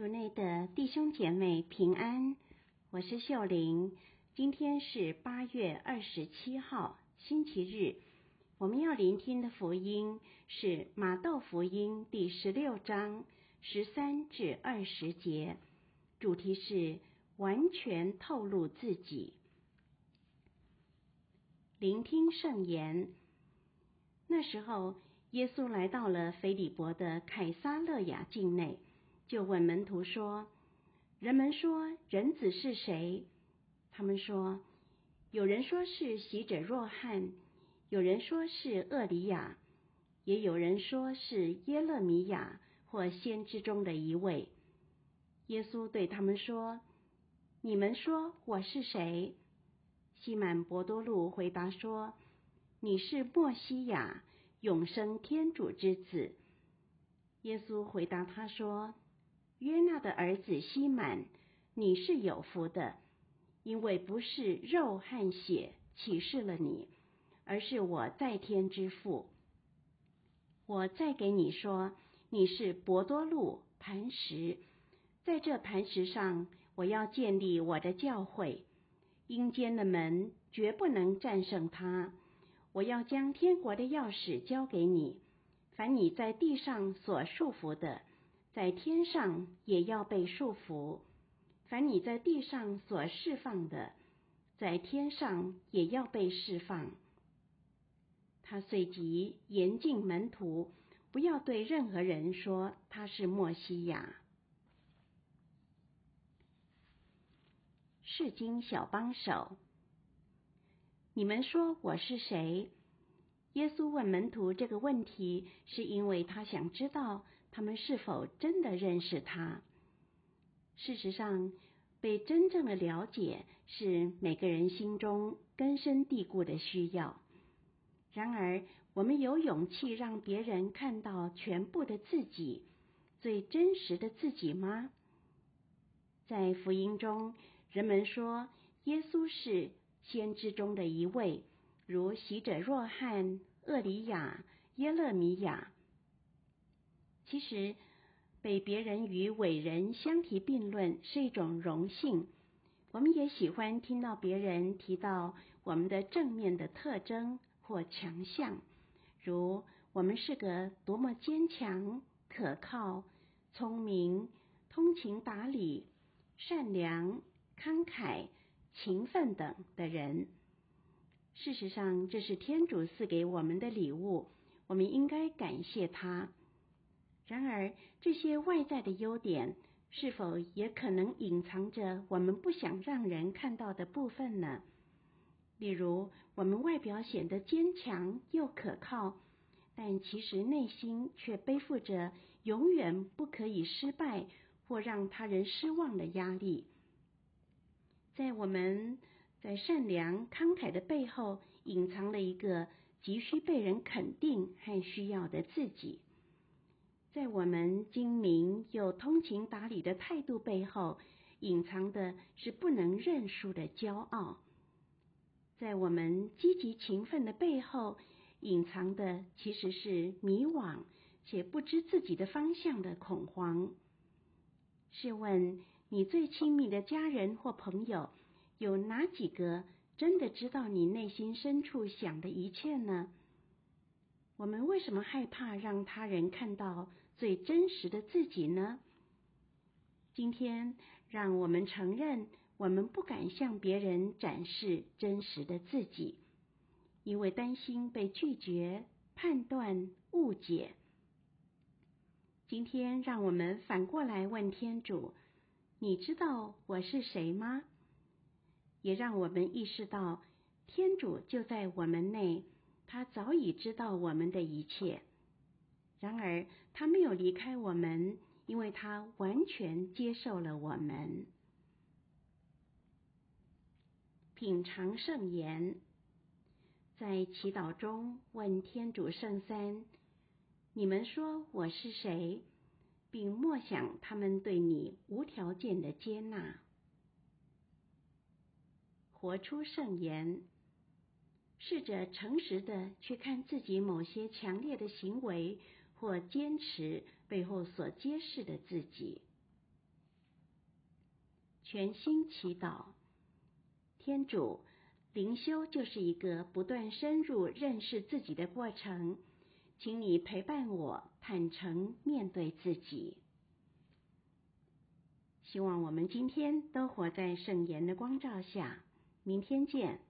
主内的弟兄姐妹平安，我是秀玲。今天是八月二十七号，星期日。我们要聆听的福音是马窦福音第十六章十三至二十节，主题是完全透露自己。聆听圣言。那时候，耶稣来到了腓利伯的凯撒勒雅境内。就问门徒说：“人们说人子是谁？”他们说：“有人说是洗者若翰，有人说是厄里亚，也有人说是耶勒米亚或先知中的一位。”耶稣对他们说：“你们说我是谁？”西满伯多禄回答说：“你是默西亚，永生天主之子。”耶稣回答他说。约纳的儿子西满，你是有福的，因为不是肉和血启示了你，而是我在天之父。我再给你说，你是伯多禄磐石，在这磐石上，我要建立我的教会，阴间的门绝不能战胜它。我要将天国的钥匙交给你，凡你在地上所束缚的。在天上也要被束缚，凡你在地上所释放的，在天上也要被释放。他随即严禁门徒不要对任何人说他是莫西亚。释经小帮手，你们说我是谁？耶稣问门徒这个问题，是因为他想知道。他们是否真的认识他？事实上，被真正的了解是每个人心中根深蒂固的需要。然而，我们有勇气让别人看到全部的自己，最真实的自己吗？在福音中，人们说耶稣是先知中的一位，如洗者若翰、厄里亚、耶勒米亚。其实，被别人与伟人相提并论是一种荣幸。我们也喜欢听到别人提到我们的正面的特征或强项，如我们是个多么坚强、可靠、聪明、通情达理、善良、慷慨、勤奋等的人。事实上，这是天主赐给我们的礼物，我们应该感谢他。然而，这些外在的优点是否也可能隐藏着我们不想让人看到的部分呢？例如，我们外表显得坚强又可靠，但其实内心却背负着永远不可以失败或让他人失望的压力。在我们在善良慷慨的背后，隐藏了一个急需被人肯定和需要的自己。在我们精明又通情达理的态度背后，隐藏的是不能认输的骄傲；在我们积极勤奋的背后，隐藏的其实是迷惘且不知自己的方向的恐慌。试问，你最亲密的家人或朋友，有哪几个真的知道你内心深处想的一切呢？我们为什么害怕让他人看到最真实的自己呢？今天，让我们承认，我们不敢向别人展示真实的自己，因为担心被拒绝、判断、误解。今天，让我们反过来问天主：“你知道我是谁吗？”也让我们意识到，天主就在我们内。他早已知道我们的一切，然而他没有离开我们，因为他完全接受了我们。品尝圣言，在祈祷中问天主圣三：你们说我是谁？并默想他们对你无条件的接纳。活出圣言。试着诚实的去看自己某些强烈的行为或坚持背后所揭示的自己。全心祈祷。天主，灵修就是一个不断深入认识自己的过程，请你陪伴我，坦诚面对自己。希望我们今天都活在圣言的光照下。明天见。